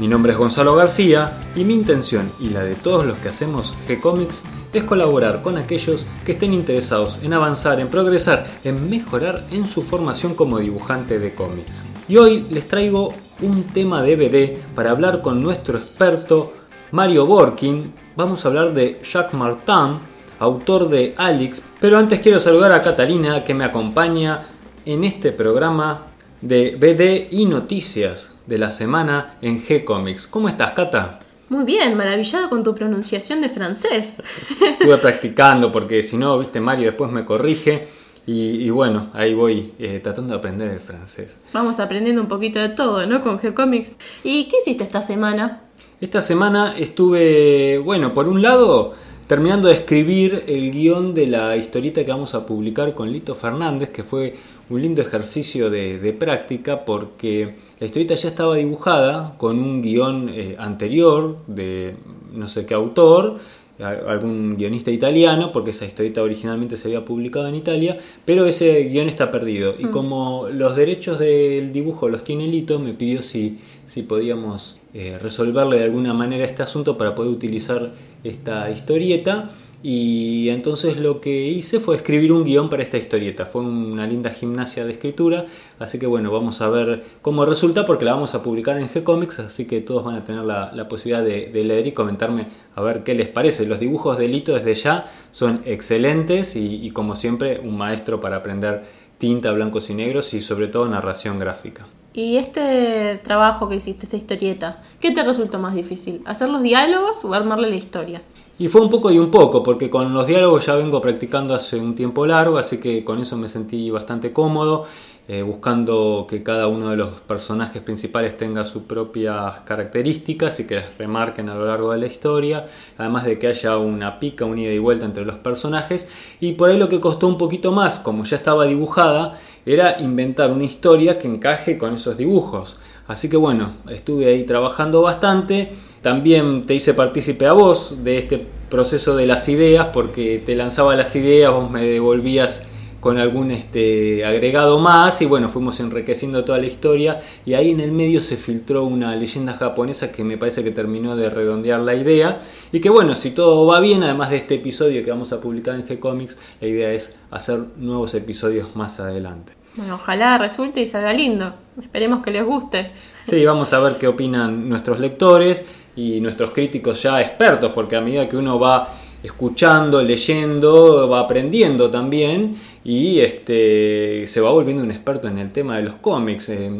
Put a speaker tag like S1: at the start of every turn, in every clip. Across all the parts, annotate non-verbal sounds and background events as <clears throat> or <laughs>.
S1: Mi nombre es Gonzalo García y mi intención y la de todos los que hacemos G-Comics es colaborar con aquellos que estén interesados en avanzar, en progresar, en mejorar en su formación como dibujante de cómics. Y hoy les traigo un tema DVD para hablar con nuestro experto Mario Borkin. Vamos a hablar de Jacques Martin, autor de Alix. Pero antes quiero saludar a Catalina que me acompaña en este programa de BD y noticias de la semana en G-Comics. ¿Cómo estás, Cata?
S2: Muy bien, maravillado con tu pronunciación de francés. <laughs>
S1: Estuve practicando porque si no, viste, Mario después me corrige. Y, bueno, ahí voy eh, tratando de aprender el francés.
S2: Vamos aprendiendo un poquito de todo, ¿no? Con G-Comics. ¿Y qué hiciste esta semana?
S1: Esta semana estuve, bueno, por un lado, terminando de escribir el guion de la historieta que vamos a publicar con Lito Fernández, que fue un lindo ejercicio de, práctica porque la historieta ya estaba dibujada con un guion eh, anterior de no sé qué autor algún guionista italiano, porque esa historieta originalmente se había publicado en Italia, pero ese guion está perdido. Y mm. como los derechos del dibujo los tiene Lito, me pidió si, si podíamos eh, resolverle de alguna manera este asunto para poder utilizar esta historieta. Y entonces lo que hice fue escribir un guion para esta historieta. Fue una linda gimnasia de escritura. Así que bueno, vamos a ver cómo resulta porque la vamos a publicar en G-Comics. Así que todos van a tener la, posibilidad de, leer y comentarme a ver qué les parece. Los dibujos de Lito desde ya son excelentes y, como siempre un maestro para aprender tinta, blancos y negros y sobre todo narración gráfica.
S2: Y este trabajo que hiciste, esta historieta, ¿qué te resultó más difícil? ¿Hacer los diálogos o armarle la historia?
S1: Y fue un poco y un poco, porque con los diálogos ya vengo practicando hace un tiempo largo, así que con eso me sentí bastante cómodo, eh, buscando que cada uno de los personajes principales tenga sus propias características y que las remarquen a lo largo de la historia, además de que haya una pica, un ida y vuelta entre los personajes. Y por ahí lo que costó un poquito más, como ya estaba dibujada, era inventar una historia que encaje con esos dibujos. Así que bueno, estuve ahí trabajando bastante también te hice partícipe a vos de este proceso de las ideas, porque te lanzaba las ideas, vos me devolvías con algún este, agregado más y bueno, fuimos enriqueciendo toda la historia y ahí en el medio se filtró una leyenda japonesa que me parece que terminó de redondear la idea y que bueno, si todo va bien, además de este episodio que vamos a publicar en G-Comics, la idea es hacer nuevos episodios más adelante.
S2: Bueno, ojalá resulte y salga lindo. Esperemos que les guste.
S1: Sí, vamos a ver qué opinan nuestros lectores y nuestros críticos ya expertos, porque a medida que uno va escuchando, leyendo, va aprendiendo también y este, se va volviendo un experto en el tema de los cómics, eh,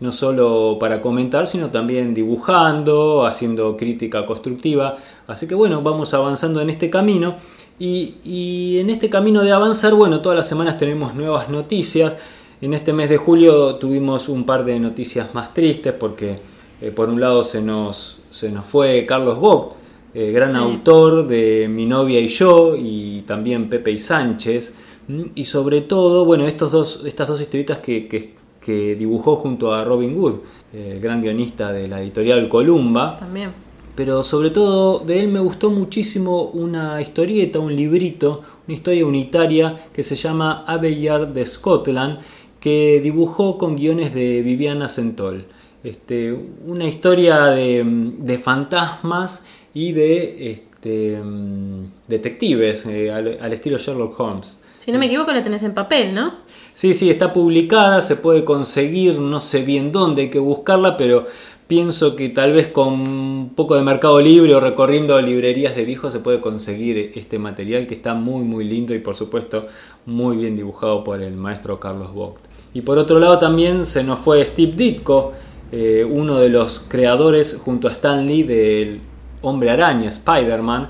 S1: no solo para comentar, sino también dibujando, haciendo crítica constructiva. Así que bueno, vamos avanzando en este camino y, y en este camino de avanzar, bueno, todas las semanas tenemos nuevas noticias. En este mes de julio tuvimos un par de noticias más tristes porque eh, por un lado se nos, se nos fue Carlos Bock, eh, gran autor de Mi novia y yo, y también Pepe y Sánchez, y sobre todo, bueno, estos dos, estas dos historietas que, que, dibujó junto a Robin Wood, eh, gran guionista de la editorial Columba.
S2: También.
S1: Pero sobre todo de él me gustó muchísimo una historieta, un librito, una historia unitaria que se llama Abeyard de Scotland, que dibujó con guiones de Viviana Centol. Este, una historia de, fantasmas y de este, detectives eh, al, estilo Sherlock Holmes.
S2: Si no me equivoco, la tenés en papel, ¿no?
S1: Sí, sí, está publicada, se puede conseguir, no sé bien dónde hay que buscarla, pero pienso que tal vez con un poco de mercado libre o recorriendo librerías de viejos se puede conseguir este material que está muy muy lindo y por supuesto muy bien dibujado por el maestro Carlos Vogt. Y por otro lado también se nos fue Steve Ditko, eh, uno de los creadores junto a Stan Lee del Hombre Araña, Spider-Man,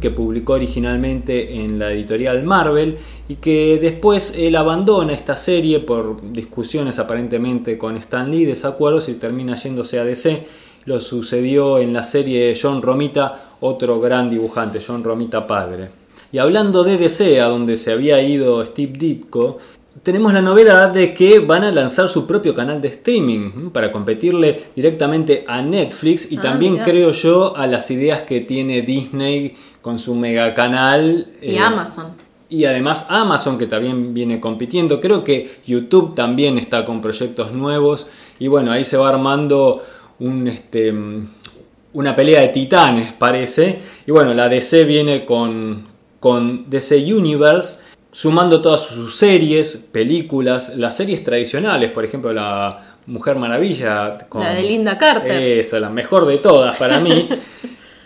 S1: que publicó originalmente en la editorial Marvel y que después él abandona esta serie por discusiones aparentemente con Stan Lee, desacuerdos y termina yéndose a DC. Lo sucedió en la serie John Romita otro gran dibujante, John Romita padre. Y hablando de DC, a donde se había ido Steve Ditko, tenemos la novedad de que van a lanzar su propio canal de streaming para competirle directamente a Netflix y
S2: Ah,
S1: también creo yo a las ideas que tiene Disney con su mega canal
S2: Y
S1: eh,
S2: Amazon.
S1: y además Amazon que también viene compitiendo. Creo que YouTube también está con proyectos nuevos. Y bueno, ahí se va armando un, este, mm, una pelea de titanes, parece. Y bueno, la DC viene con, con DC Universe, sumando todas sus series, películas, las series tradicionales, por ejemplo, la Mujer Maravilla. Con,
S2: La de Linda Carter.
S1: Esa, la mejor de todas para mí. <laughs>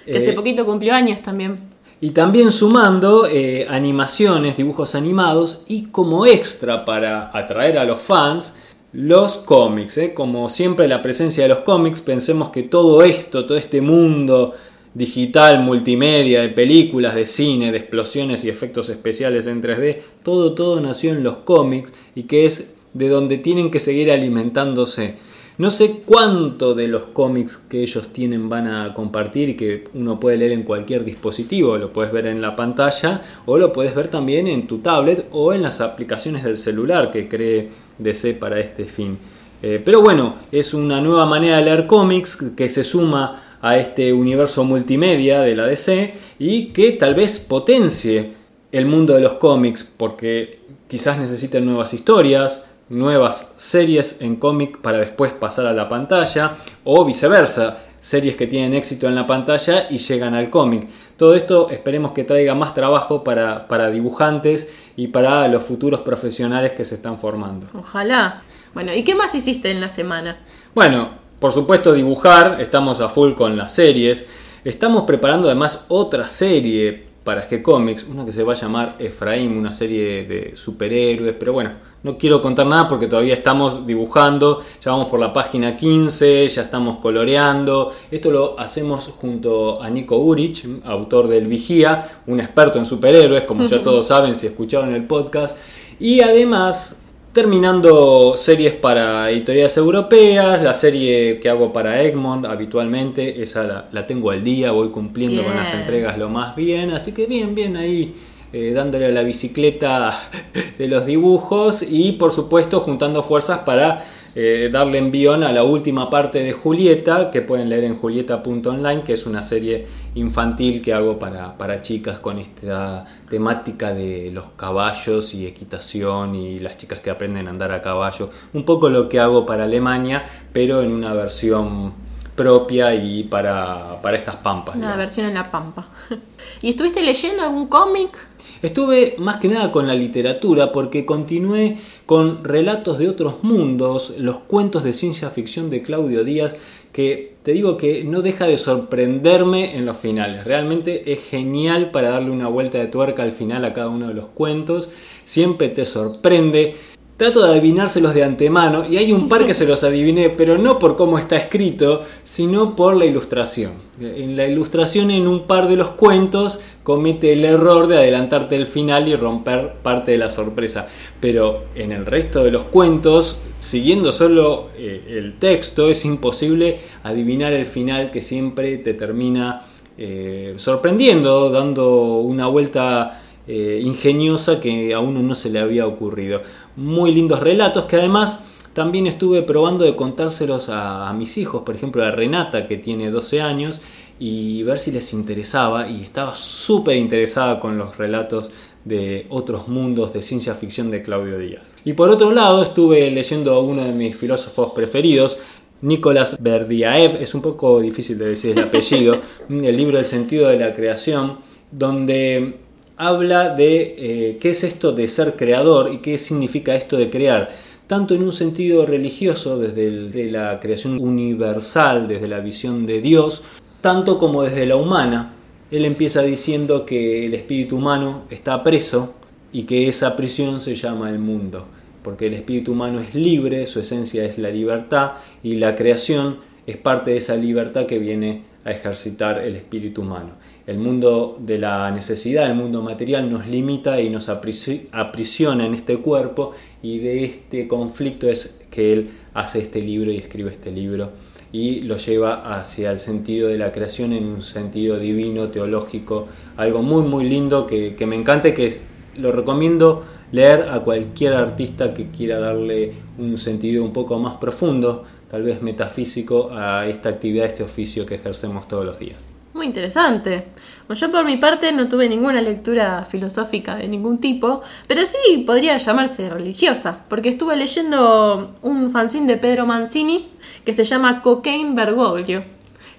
S2: Que hace
S1: Eh,
S2: poquito cumplió años también.
S1: y también sumando eh, animaciones, dibujos animados y como extra para atraer a los fans, los cómics. ¿eh? Como siempre la presencia de los cómics, pensemos que todo esto, todo este mundo digital, multimedia, de películas, de cine, de explosiones y efectos especiales en 3D, todo, todo nació en los cómics y que es de donde tienen que seguir alimentándose. No sé cuánto de los cómics que ellos tienen van a compartir y que uno puede leer en cualquier dispositivo, lo puedes ver en la pantalla o lo puedes ver también en tu tablet o en las aplicaciones del celular que cree DC para este fin. Eh, pero bueno, es una nueva manera de leer cómics que se suma a este universo multimedia de la DC y que tal vez potencie el mundo de los cómics porque quizás necesiten nuevas historias, nuevas series en cómic para después pasar a la pantalla o viceversa, series que tienen éxito en la pantalla y llegan al cómic. Todo esto esperemos que traiga más trabajo para, para dibujantes y para los futuros profesionales que se están formando.
S2: Ojalá. Bueno, ¿y qué más hiciste en la semana?
S1: Bueno, por supuesto dibujar, estamos a full con las series. Estamos preparando además otra serie para G Comics, una que se va a llamar Efraín, una serie de superhéroes, pero bueno, no quiero contar nada porque todavía estamos dibujando, ya vamos por la página 15, ya estamos coloreando. Esto lo hacemos junto a Nico Urich, autor del Vigía, un experto en superhéroes, como ya <laughs> todos saben si escucharon el podcast. Y además terminando series para editoriales europeas, la serie que hago para Egmont habitualmente, esa la, la tengo al día, voy cumpliendo con las entregas lo más bien, así que bien, bien ahí eh, dándole a la bicicleta <laughs> de los dibujos y por supuesto juntando fuerzas para eh, darle envión a la última parte de Julieta, que pueden leer en julieta.online, que es una serie infantil que hago para, para chicas con esta temática de los caballos y equitación y las chicas que aprenden a andar a caballo. Un poco lo que hago para Alemania, pero en una versión propia y para, para estas pampas.
S2: Una
S1: digamos.
S2: versión en la pampa. <laughs> ¿Y estuviste leyendo algún cómic?
S1: Estuve más que nada con la literatura porque continué con relatos de otros mundos, los cuentos de ciencia ficción de Claudio Díaz, que te digo que no deja de sorprenderme en los finales. Realmente es genial para darle una vuelta de tuerca al final a cada uno de los cuentos. Siempre te sorprende. Trato de adivinárselos de antemano y hay un par que se los adiviné, pero no por cómo está escrito, sino por la ilustración. En la ilustración en un par de los cuentos comete el error de adelantarte el final y romper parte de la sorpresa. Pero en el resto de los cuentos, siguiendo solo eh, el texto, es imposible adivinar el final que siempre te termina eh, sorprendiendo, dando una vuelta eh, ingeniosa que a uno no se le había ocurrido. Muy lindos relatos que además también estuve probando de contárselos a, mis hijos, por ejemplo a Renata que tiene 12 años, y ver si les interesaba y estaba súper interesada con los relatos de otros mundos de ciencia ficción de Claudio Díaz. Y por otro lado estuve leyendo a uno de mis filósofos preferidos, Nicolás Berdiaev, es un poco difícil de decir el apellido, <laughs> el libro El sentido de la creación, donde habla de eh, qué es esto de ser creador y qué significa esto de crear, tanto en un sentido religioso, desde la creación universal, desde la visión de Dios, tanto como desde la humana. Él empieza diciendo que el espíritu humano está preso y que esa prisión se llama el mundo, porque el espíritu humano es libre, su esencia es la libertad y la creación es parte de esa libertad que viene a ejercitar el espíritu humano. El mundo de la necesidad, el mundo material nos limita y nos aprisi- aprisiona en este cuerpo y de este conflicto es que él hace este libro y escribe este libro y lo lleva hacia el sentido de la creación en un sentido divino, teológico, algo muy muy lindo que, que me encanta y que lo recomiendo leer a cualquier artista que quiera darle un sentido un poco más profundo, tal vez metafísico, a esta actividad, a este oficio que ejercemos todos los días.
S2: Muy interesante. yo por mi parte no tuve ninguna lectura filosófica de ningún tipo, pero sí podría llamarse religiosa, porque estuve leyendo un fanzine de Pedro Mancini que se llama Cocaine Bergoglio.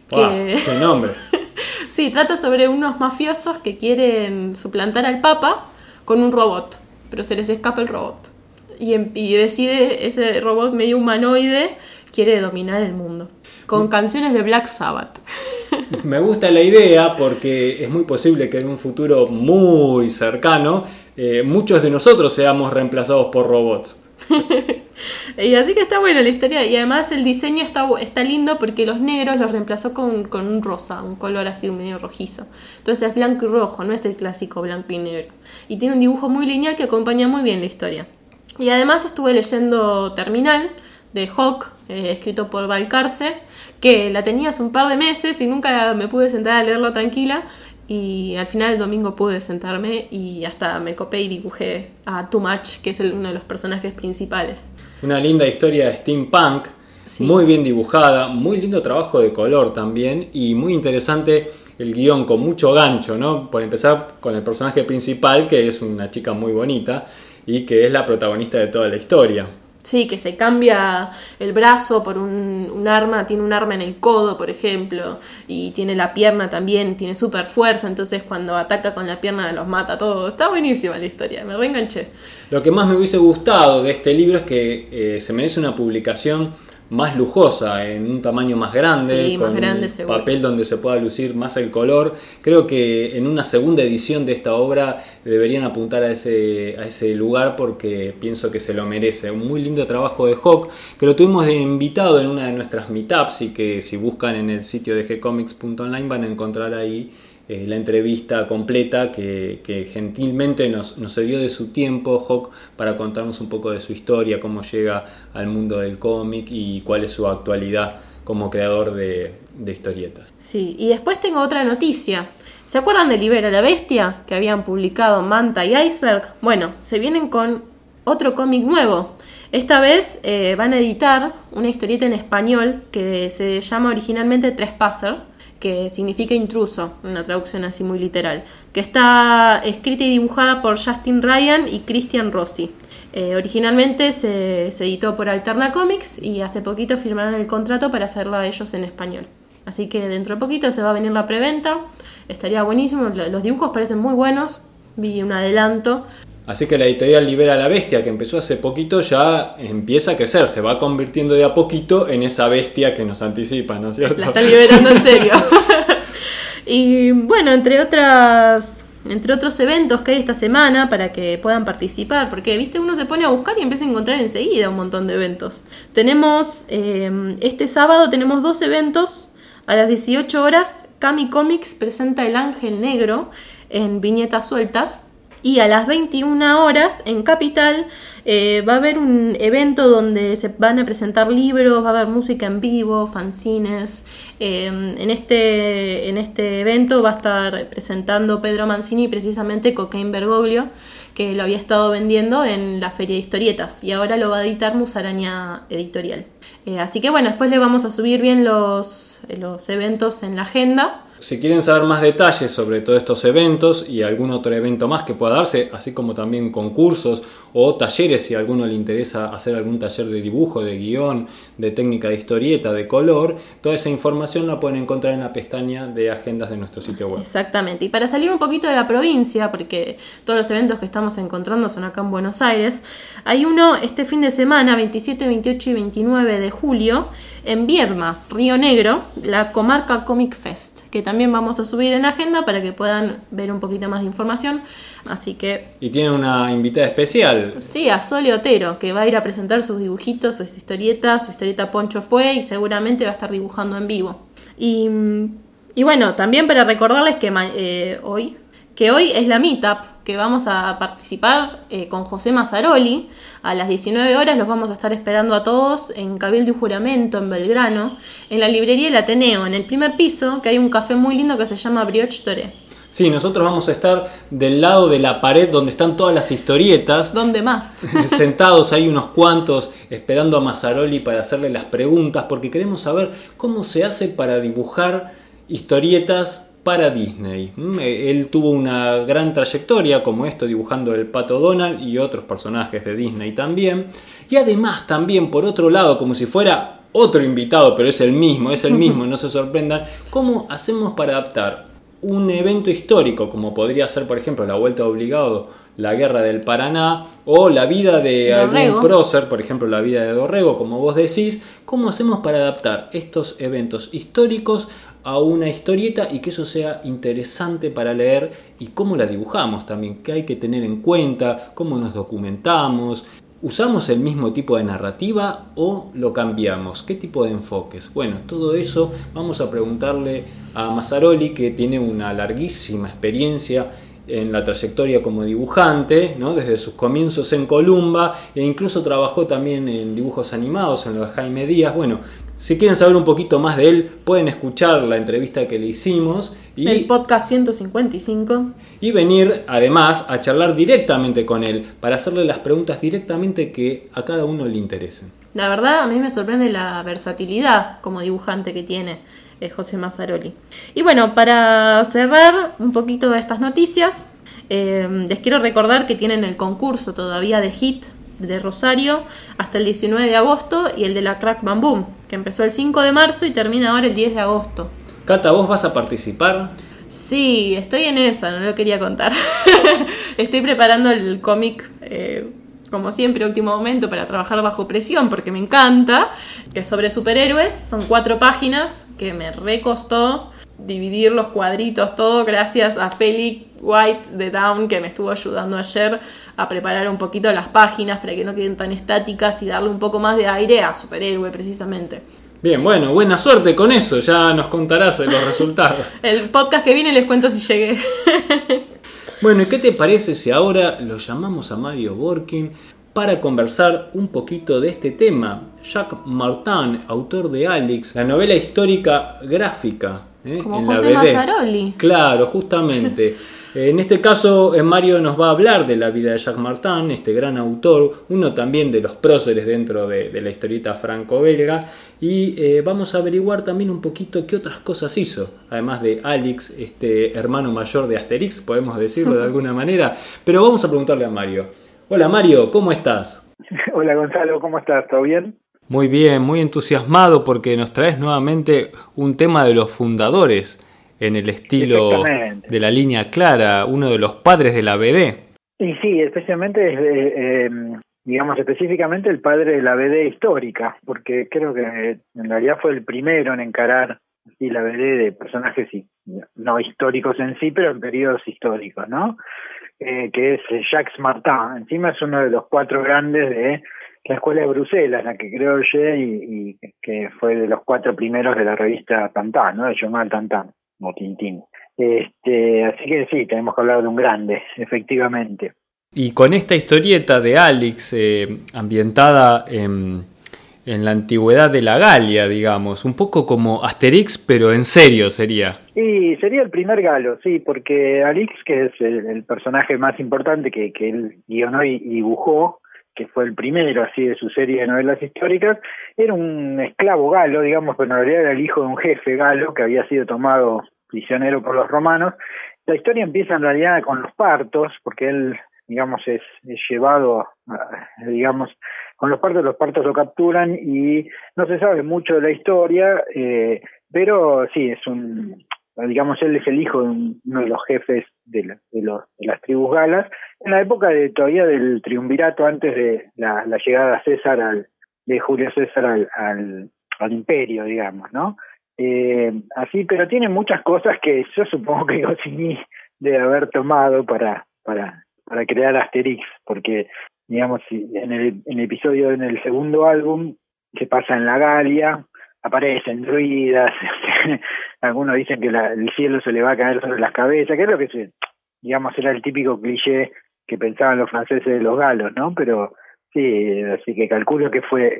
S1: ¡Qué nombre! <laughs>
S2: sí, trata sobre unos mafiosos que quieren suplantar al Papa con un robot, pero se les escapa el robot. Y, em, y decide ese robot medio humanoide quiere dominar el mundo. Con canciones de Black Sabbath. <laughs>
S1: Me gusta la idea porque es muy posible que en un futuro muy cercano eh, muchos de nosotros seamos reemplazados por robots. <laughs>
S2: y así que está buena la historia y además el diseño está, está lindo porque los negros los reemplazó con, con, un rosa, un color así medio rojizo. Entonces es blanco y rojo, no es el clásico blanco y negro. Y tiene un dibujo muy lineal que acompaña muy bien la historia. Y además estuve leyendo Terminal de Hawk, eh, escrito por Valcarce que la tenía hace un par de meses y nunca me pude sentar a leerlo tranquila. Y al final del domingo pude sentarme y hasta me copé y dibujé a Too Much, que es uno de los personajes principales.
S1: Una linda historia de steampunk, muy bien dibujada, muy lindo trabajo de color también y muy interesante el guion con mucho gancho, ¿no? Por empezar con el personaje principal, que es una chica muy bonita y que es la protagonista de toda la historia.
S2: Sí, que se cambia el brazo por un, arma, tiene un arma en el codo, por ejemplo, y tiene la pierna también, tiene super fuerza, entonces cuando ataca con la pierna los mata a todos. Está buenísima la historia, me reenganché.
S1: Lo que más me hubiese gustado de este libro es que eh, se merece una publicación más lujosa, en un tamaño más grande,
S2: con un
S1: papel donde se pueda lucir más el color. Creo que en una segunda edición de esta obra deberían apuntar a ese, a ese lugar porque pienso que se lo merece. Un muy lindo trabajo de Hawk, que lo tuvimos de invitado en una de nuestras meetups y que si buscan en el sitio de gcomics.online van a encontrar ahí eh, la entrevista completa que, gentilmente nos, nos cedió de su tiempo Hawk para contarnos un poco de su historia, cómo llega al mundo del cómic y cuál es su actualidad como creador de, historietas.
S2: Sí, y después tengo otra noticia. ¿Se acuerdan de Libera la Bestia? Que habían publicado Manta y Iceberg. Bueno, se vienen con otro cómic nuevo. Esta vez eh, van a editar una historieta en español que se llama originalmente Trespasser que significa intruso, una traducción así muy literal, que está escrita y dibujada por Justin Ryan y Christian Rossi. Eh, originalmente se, editó por Alterna Comics y hace poquito firmaron el contrato para hacerla ellos en español. Así que dentro de poquito se va a venir la preventa, estaría buenísimo, los dibujos parecen muy buenos, vi un adelanto,
S1: Así que la editorial Libera la Bestia, que empezó hace poquito, ya empieza a crecer, se va convirtiendo de a poquito en esa bestia que nos anticipa, ¿no es cierto?
S2: La están liberando en serio. <laughs> y bueno, entre otras entre otros eventos que hay esta semana para que puedan participar, porque viste uno se pone a buscar y empieza a encontrar enseguida un montón de eventos. Tenemos eh, este sábado tenemos dos eventos a las 18 horas. Cami Comics presenta El Ángel Negro en viñetas sueltas y a las 21 horas en Capital eh, va a haber un evento donde se van a presentar libros, va a haber música en vivo, fanzines. Em, en, este, en este evento va a estar presentando Pedro Mancini precisamente Cocaine Bergoglio, que lo había estado vendiendo en la Feria de Historietas y ahora lo va a editar Musaraña Editorial. Eh, así que bueno, después le vamos a subir bien los, los eventos en la agenda.
S1: Si quieren saber más detalles sobre todos estos eventos y algún otro evento más que pueda darse, así como también concursos o talleres si a alguno le interesa hacer algún taller de dibujo, de guion, de técnica de historieta, de color, toda esa información la pueden encontrar en la pestaña de agendas de nuestro sitio web.
S2: Exactamente, y para salir un poquito de la provincia, porque todos los eventos que estamos encontrando son acá en Buenos Aires, hay uno este fin de semana, 27, 28 y 29 de julio, en Vierma, Río Negro, la comarca Comic Fest, que también vamos a subir en agenda para que puedan ver un poquito más de información. Así que.
S1: Y tiene una invitada especial.
S2: Sí, a Sole Otero, que va a ir a presentar sus dibujitos, sus historietas. Su historieta Poncho fue y seguramente va a estar dibujando en vivo. Y, y bueno, también para recordarles que eh, hoy, que hoy es la meetup, que vamos a participar eh, con José Mazzaroli. A las 19 horas los vamos a estar esperando a todos en Cabildo y Juramento, en Belgrano, en la librería El Ateneo, en el primer piso, que hay un café muy lindo que se llama Brioche Doré.
S1: Sí, nosotros vamos a estar del lado de la pared donde están todas las historietas.
S2: ¿Dónde más? <laughs>
S1: sentados ahí unos cuantos esperando a Mazzaroli para hacerle las preguntas porque queremos saber cómo se hace para dibujar historietas para Disney. Mm, eh, él tuvo una gran trayectoria como esto dibujando el Pato Donald y otros personajes de Disney también. Y además también por otro lado como si fuera otro invitado, pero es el mismo, es el mismo, <laughs> no se sorprendan, cómo hacemos para adaptar un evento histórico, como podría ser, por ejemplo, la Vuelta Obligado, la Guerra del Paraná, o la vida de algún prócer, por ejemplo, la vida de Dorrego, como vos decís, ¿cómo hacemos para adaptar estos eventos históricos a una historieta y que eso sea interesante para leer y cómo la dibujamos también, qué hay que tener en cuenta, cómo nos documentamos, ¿Usamos el mismo tipo de narrativa o lo cambiamos? ¿Qué tipo de enfoques? Bueno, todo eso vamos a preguntarle a Mazzaroli, que tiene una larguísima experiencia en la trayectoria como dibujante, ¿no? desde sus comienzos en Columba, e incluso trabajó también en dibujos animados, en los de Jaime Díaz. Bueno, si quieren saber un poquito más de él, pueden escuchar la entrevista que le hicimos.
S2: Y, el podcast 155.
S1: Y venir además a charlar directamente con él para hacerle las preguntas directamente que a cada uno le interesen.
S2: La verdad, a mí me sorprende la versatilidad como dibujante que tiene eh, José Mazzaroli. Y bueno, para cerrar un poquito de estas noticias, eh, les quiero recordar que tienen el concurso todavía de HIT de Rosario hasta el 19 de agosto y el de la Crack Bamboo, que empezó el 5 de marzo y termina ahora el 10 de agosto.
S1: Cata, ¿vos vas a participar?
S2: Sí, estoy en esa, no lo quería contar. <laughs> estoy preparando el cómic, eh, como siempre, último momento, para trabajar bajo presión, porque me encanta, que es sobre superhéroes, son cuatro páginas, que me recostó dividir los cuadritos, todo gracias a Felix White de Down, que me estuvo ayudando ayer a preparar un poquito las páginas para que no queden tan estáticas y darle un poco más de aire a superhéroe precisamente.
S1: Bien, bueno, buena suerte con eso, ya nos contarás los <laughs> resultados.
S2: El podcast que viene les cuento si llegué.
S1: bueno, ¿y qué te parece si ahora lo llamamos a Mario Borkin para conversar un poquito de este tema? Jacques Martin, autor de Alex, la novela histórica gráfica.
S2: ¿eh? Como José Mazzaroli.
S1: Claro, justamente. <laughs> En este caso, eh, Mario nos va a hablar de la vida de Jacques Martin, este gran autor, uno también de los próceres dentro de, la historieta franco-belga, y eh, vamos a averiguar también un poquito qué otras cosas hizo, además de Alex, este hermano mayor de Asterix, podemos decirlo de <laughs> alguna manera, pero vamos a preguntarle a Mario. Hola Mario, ¿cómo estás? <laughs>
S3: Hola Gonzalo, ¿cómo estás? ¿Todo bien?
S1: Muy bien, muy entusiasmado porque nos traes nuevamente un tema de los fundadores en el estilo de la línea clara, uno de los padres de la BD.
S3: Y sí, especialmente, eh, digamos específicamente el padre de la BD histórica, porque creo que en realidad fue el primero en encarar así, la BD de personajes no históricos en sí, pero en periodos históricos, ¿no? Eh, que es Jacques Martin. Encima es uno de los cuatro grandes de la Escuela de Bruselas, la que creo yo, y, que fue de los cuatro primeros de la revista Tantan, ¿no? De Journal Tantan Tintín. Este, así que sí, tenemos que hablar de un grande, <laughs> efectivamente.
S1: Y con esta historieta de Alex, eh, ambientada en, en, la antigüedad de la Galia, digamos, un poco como Asterix, pero en serio sería.
S3: Sí, sería el primer galo, sí, porque Alex, que es el, personaje más importante que, que él guionó y dibujó, que fue el primero así de su serie de novelas históricas, era un esclavo galo, digamos, pero en realidad era el hijo de un jefe galo que había sido tomado prisionero por los romanos. La historia empieza en realidad con los partos, porque él, digamos, es, llevado, digamos, con los partos, los partos lo capturan y no se sabe mucho de la historia, eh, pero sí, es un, digamos, él es el hijo de uno de los jefes de, de, los, de las tribus galas, en la época de todavía del triunvirato, antes de la, llegada de César al, de Julio César al, al, imperio, digamos, ¿no? Eh, así, pero tiene muchas cosas que yo supongo que Goscinny debe haber tomado para, para, para crear Asterix, porque, digamos, en el, en el episodio, en el segundo álbum, se pasa en la Galia, aparecen druidas, <laughs> algunos dicen que el cielo se le va a caer sobre las cabezas, que es lo que se, digamos, era el típico cliché que pensaban los franceses de los galos, ¿no? Pero sí, así que calculo que fue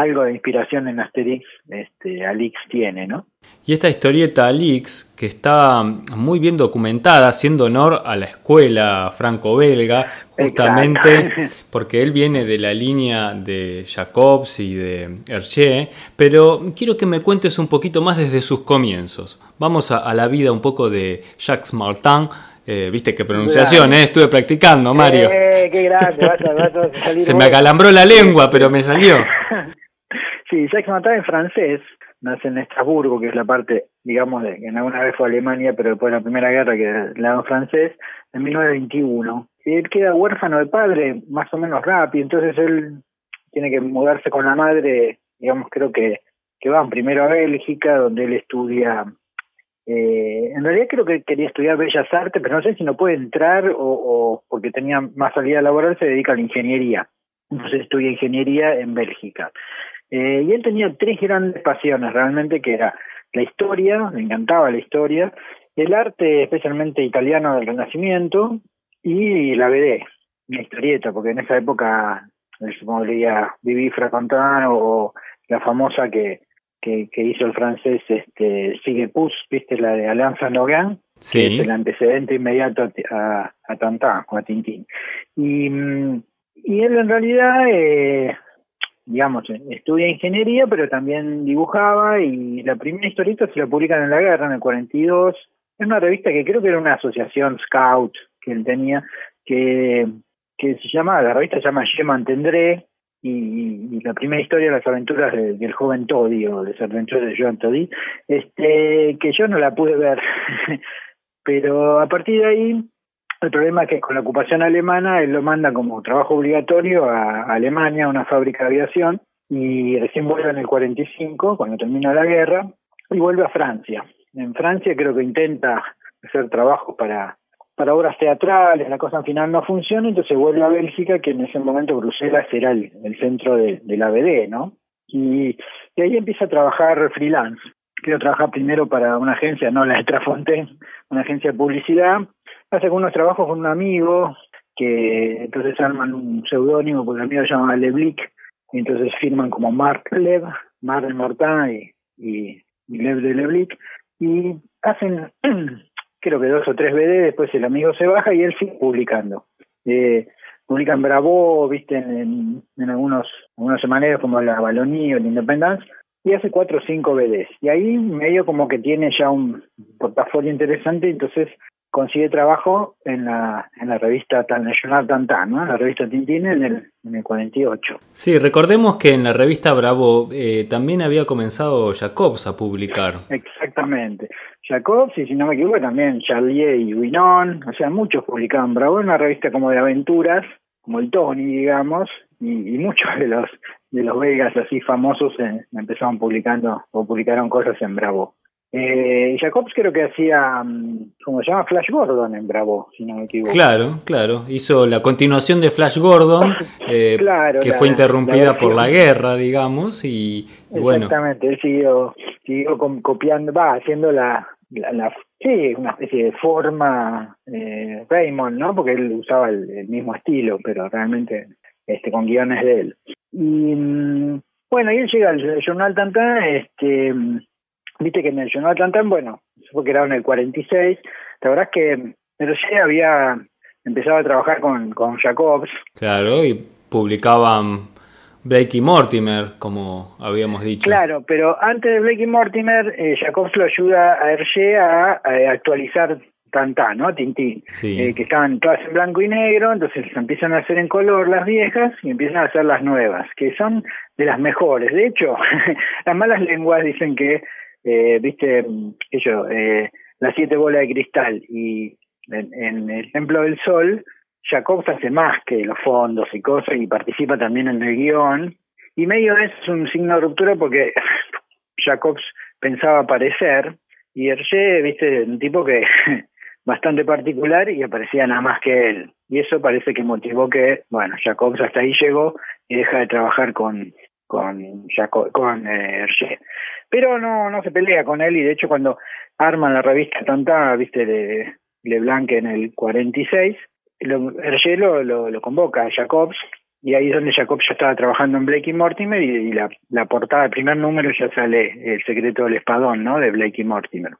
S3: algo de inspiración en Asterix, este, Alix tiene, ¿no?
S1: Y esta historieta Alix, que está muy bien documentada, haciendo honor a la escuela franco-belga, justamente <laughs> porque él viene de la línea de Jacobs y de Hergé, pero quiero que me cuentes un poquito más desde sus comienzos. Vamos a, la vida un poco de Jacques Martin, eh, Viste qué pronunciación, eh? estuve practicando, Mario.
S3: Eh, qué grande, <laughs>
S1: Se me acalambró la lengua, pero me salió. <laughs>
S3: sí, Jacques Martin es francés, nace en Estrasburgo, que es la parte, digamos, de que en alguna vez fue Alemania, pero después de la Primera Guerra, que era el francés, en 1921. Y él queda huérfano de padre más o menos rápido, entonces él tiene que mudarse con la madre, digamos, creo que, que van primero a Bélgica, donde él estudia eh, en realidad creo que quería estudiar Bellas Artes, pero no sé si no puede entrar o, porque tenía más salida laboral, se dedica a la ingeniería. Entonces estudia ingeniería en Bélgica. Eh, y él tenía tres grandes pasiones realmente, que era la historia, le encantaba la historia, el arte especialmente italiano del Renacimiento y la BD, la historieta, porque en esa época, como leía Vivi Fracontano o la famosa que que, hizo el francés este Sigue Pus, viste la de Alain Saint que es el antecedente inmediato a, a, Tintin o a Tintín. Y, mm, y él en realidad, eh, digamos, estudia ingeniería, pero también dibujaba y la primera historieta se la publican en la guerra, en el 42. Es una revista que creo que era una asociación scout que él tenía, que, que se llama, la revista se llama Je Mantendré, y, la primera historia, las aventuras del joven Toddy o de las aventuras de Joan Toddy, este, que yo no la pude ver, <laughs> pero a partir de ahí el problema es que con la ocupación alemana él lo manda como trabajo obligatorio a, Alemania, a una fábrica de aviación, y recién vuelve en el 45, cuando termina la guerra, y vuelve a Francia. En Francia creo que intenta hacer trabajo para para obras teatrales, la cosa al final no funciona, entonces vuelve a Bélgica, que en ese momento Bruselas era el, centro de, la BD, ¿no? Y, ahí empieza a trabajar freelance. Quiero trabajar primero para una agencia, no la de Trafontaine, una agencia de publicidad. Hace algunos trabajos con un amigo, que entonces arman un seudónimo, porque el amigo se llama Leblick, y entonces firman como Marc Lev, Marc de Martin y, y Lev de Leblick, y hacen <clears throat> creo que dos o tres BD, después el amigo se baja y él sigue publicando. Eh, publica en Bravo, viste, en, en algunos, algunos semanarios como la Baloní o la Independence, y hace cuatro o cinco BDs. Y ahí medio como que tiene ya un portafolio interesante, entonces consigue trabajo en la, en la revista National Tantan, ¿no? la revista Tintín en el, en el 48.
S1: Sí, recordemos que en la revista Bravo eh, también había comenzado Jacobs a publicar.
S3: Exactamente. Jacobs y si no me equivoco también Charlier y Winon, o sea, muchos publicaban Bravo, en una revista como de aventuras, como el Tony, digamos, y, muchos de los de los belgas así famosos eh, empezaron publicando o publicaron cosas en Bravo. Eh, Jacobs creo que hacía, mm, como se llama, Flash Gordon en Bravo, si no me equivoco.
S1: Claro, claro. Hizo la continuación de Flash Gordon, <laughs> eh, que fue interrumpida por la guerra, digamos, y,
S3: bueno. Exactamente, él siguió, siguió copiando, va, haciendo la, la, sí, una especie de forma eh, Raymond, ¿no? Porque él usaba el, mismo estilo, pero realmente este con guiones de él. Y mm, bueno, y él llega al Journal Tantan, este Viste que en el Journal Tantan, bueno, fue creado en el 46. La verdad es que ya había empezado a trabajar con, con Jacobs.
S1: Claro, y publicaban Blake y Mortimer, como habíamos dicho.
S3: Claro, pero antes de Blake y Mortimer, eh, Jacobs lo ayuda a Hergé a, actualizar Tantan, ¿no? Tintín. Eh, que estaban todas en blanco y negro, entonces empiezan a hacer en color las viejas y empiezan a hacer las nuevas, que son de las mejores. De hecho, <laughs> las malas lenguas dicen que eh, viste, ellos, eh, las siete bolas de cristal y en, el Templo del Sol, Jacobs hace más que los fondos y cosas y participa también en el guion. Y medio es un signo de ruptura porque <laughs> Jacobs pensaba aparecer y Hergé, viste, un tipo que <laughs> bastante particular y aparecía nada más que él. Y eso parece que motivó que, bueno, Jacobs hasta ahí llegó y deja de trabajar con, con, con eh, Hergé pero no no se pelea con él y de hecho cuando arman la revista Tanta, viste, de, Leblanc en el 46, lo, Hergé lo, lo, convoca a Jacobs y ahí es donde Jacobs ya estaba trabajando en Blake y Mortimer y, la, la, portada, el primer número ya sale El secreto del espadón, ¿no? De Blake y Mortimer.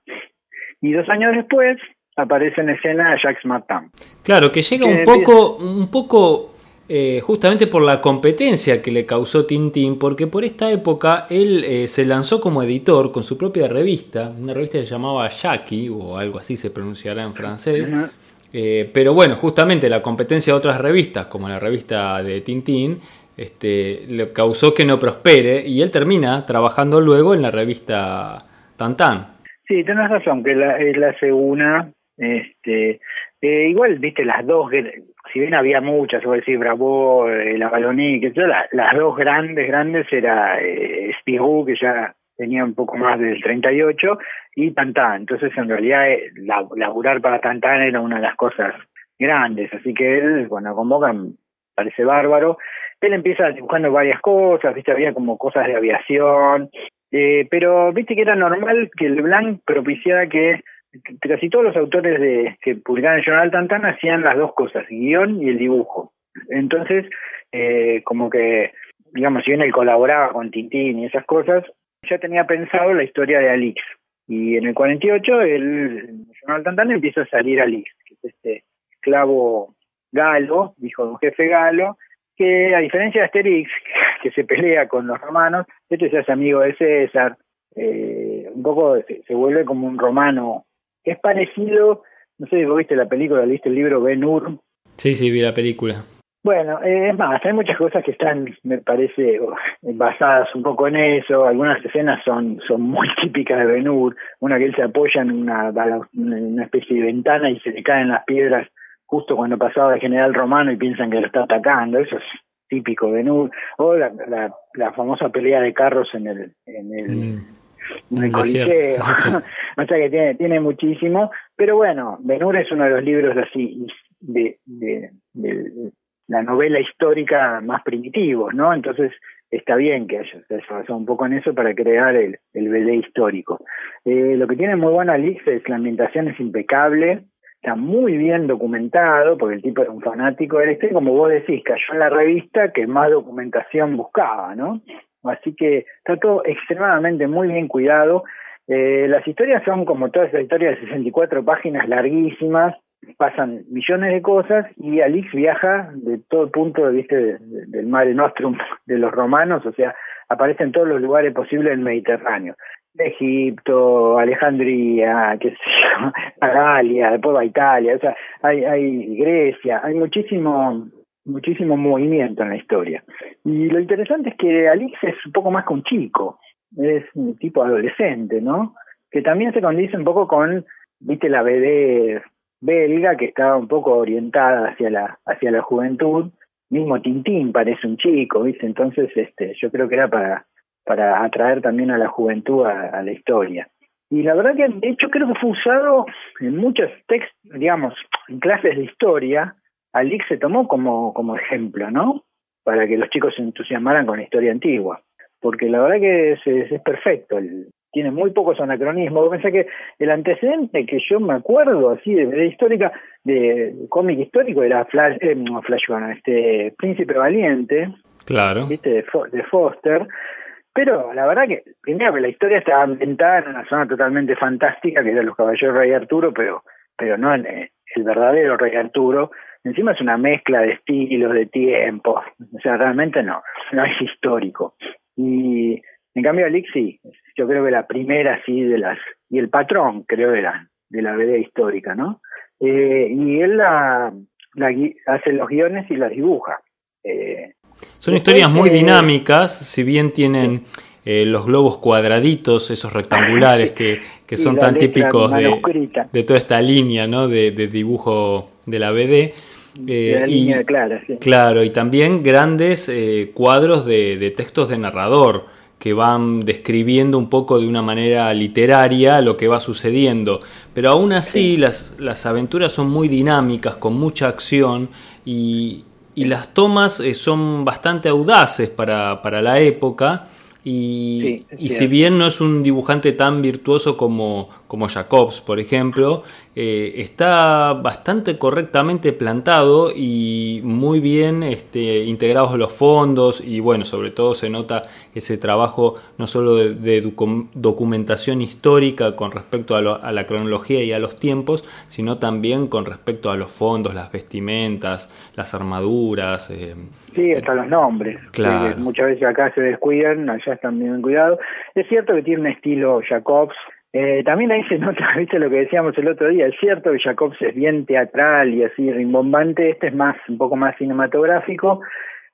S3: Y dos años después aparece en escena Jacques Martin.
S1: Claro, que llega un poco, un poco eh, justamente por la competencia que le causó Tintín, porque por esta época él eh, se lanzó como editor con su propia revista, una revista que se llamaba Jackie, o algo así se pronunciará en francés. Eh, pero bueno, justamente la competencia de otras revistas, como la revista de Tintín, este, le causó que no prospere y él termina trabajando luego en la revista Tantan.
S3: Sí, tenés razón, que la, él hace una, este, igual, viste, las dos si bien había muchas, voy a decir Bravo, eh, la Baloni, que las dos grandes, grandes era eh, Spirou, que ya tenía un poco más del 38, y Tantan. Entonces, en realidad, eh, laburar para Tantan era una de las cosas grandes. Así que él, cuando convocan, parece bárbaro. Él empieza dibujando varias cosas, viste, había como cosas de aviación, eh, pero viste que era normal que el Blanc propiciara que casi todos los autores de que publicaban el Journal Tantan hacían las dos cosas, guion y el dibujo. Entonces, eh, como que, digamos, si bien él colaboraba con Tintín y esas cosas, ya tenía pensado la historia de Alix. Y en el 48, el, Journal Tantan empieza a salir Alix, que es este esclavo galo, hijo de un jefe galo, que a diferencia de Asterix, <laughs> que se pelea con los romanos, este se hace amigo de César, eh, un poco se, vuelve como un romano es parecido, no sé si vos viste la película, ¿viste el libro Ben Hur?
S1: Sí, sí, vi la película.
S3: Bueno, eh, es más, hay muchas cosas que están, me parece, basadas un poco en eso. Algunas escenas son, son muy <laughs> típicas de Ben Hur. Una que él se apoya en una, una especie de ventana y se le caen las piedras justo cuando pasaba el general romano y piensan que lo está atacando. Eso es típico de Ben Hur. O la, la, famosa pelea de carros en el, en el, mm el coliseo. <laughs> o sea que tiene, tiene muchísimo. Pero bueno, Benur es uno de los libros así de, de, la novela histórica más primitivos, ¿no? Entonces está bien que haya se basado un poco en eso para crear el, el BD histórico. Eh, lo que tiene muy buena Alix es la ambientación es impecable, está muy bien documentado, porque el tipo era un fanático del este, como vos decís, cayó en la revista que más documentación buscaba, ¿no? Así que está todo extremadamente muy bien cuidado. Eh, las historias son como todas las historias de 64 páginas larguísimas, pasan millones de cosas y Alix viaja de todo punto de vista del Mare Nostrum <laughs> de los romanos, o sea, aparece en todos los lugares posibles del Mediterráneo. Egipto, Alejandría, qué sé yo, <laughs> Galia, después va Italia, o sea, hay, hay Grecia, hay muchísimo muchísimo movimiento en la historia. Y lo interesante es que Alix es un poco más que un chico, es un tipo adolescente, ¿no? Que también se condice un poco con, viste, la BD belga, que estaba un poco orientada hacia la, hacia la juventud. Mismo Tintín parece un chico, ¿viste? Entonces, este, yo creo que era para, para atraer también a la juventud a, la historia. Y la verdad que, de hecho, creo que fue usado en muchos textos, digamos, en clases de historia, Alix se tomó como, como ejemplo, ¿no? Para que los chicos se entusiasmaran con la historia antigua. Porque la verdad que es, es, perfecto, tiene muy pocos anacronismos. Pensé que el antecedente que yo me acuerdo así de, de histórica, de cómic histórico, era Flash, eh, Flash bueno, este Príncipe Valiente,
S1: claro.
S3: ¿viste? De, de Foster. Pero la verdad que, primero que la historia estaba ambientada en una zona totalmente fantástica, que era los caballeros Rey Arturo, pero, pero no en el verdadero Rey Arturo, Encima es una mezcla de estilos, de tiempos, o sea, realmente no, no es histórico. Y en cambio Alix sí, yo creo que la primera sí de las, y el patrón creo era de la BD histórica, ¿no? Eh, y él la, hace los guiones y las dibuja.
S1: Eh, Son historias muy dinámicas, si bien tienen eh, los globos cuadraditos, esos rectangulares que, que <laughs> son tan típicos de, de, toda esta línea ¿no? de, de dibujo de la BD.
S3: Eh, y, clara,
S1: Claro, y también grandes eh, cuadros de, textos de narrador que van describiendo un poco de una manera literaria lo que va sucediendo. Pero aún así las, las aventuras son muy dinámicas, con mucha acción y, y las tomas eh, son bastante audaces para, para la época. Y, si bien no es un dibujante tan virtuoso como, como Jacobs, por ejemplo, eh, está bastante correctamente plantado y muy bien este, integrados los fondos y bueno, sobre todo se nota ese trabajo no solo de, documentación histórica con respecto a, la cronología y a los tiempos, sino también con respecto a los fondos, las vestimentas, las armaduras.
S3: Eh, sí, hasta los nombres. Claro. muchas veces acá se descuidan, allá están bien cuidados. Es cierto que tiene un estilo Jacobs. Eh, también ahí se nota, <laughs> viste lo que decíamos el otro día, es cierto que Jacobs es bien teatral y así rimbombante, este es más un poco más cinematográfico.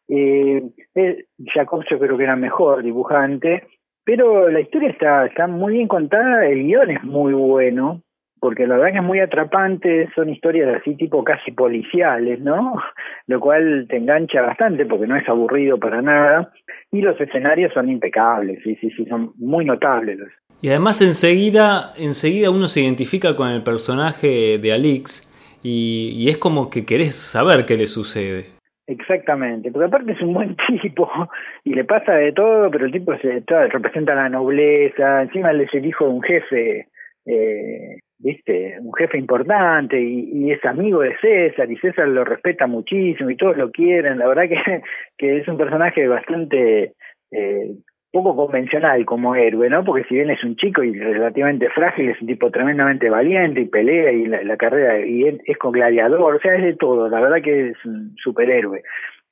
S3: Eh, eh, Jacobs yo creo que era mejor dibujante, pero la historia está, está muy bien contada, el guion es muy bueno, porque la verdad es muy atrapante, son historias así tipo casi policiales, ¿no? <laughs> Lo cual te engancha bastante porque no es aburrido para nada y los escenarios son impecables, sí, sí, sí, son muy notables.
S1: Y además enseguida, enseguida uno se identifica con el personaje de Alix y, es como que querés saber qué le sucede.
S3: Exactamente, porque aparte es un buen <laughs> tipo y le pasa de todo, pero el tipo se, representa la nobleza, encima él es el hijo de un jefe eh, viste, un jefe importante y, es amigo de César y César lo respeta muchísimo y todos lo quieren. La verdad que, <laughs> que es un personaje bastante eh, poco convencional como héroe, ¿no? Porque si bien es un chico y relativamente frágil, es un tipo tremendamente valiente y pelea y la, carrera y es, con gladiador, o sea, es de todo. La verdad que es un superhéroe.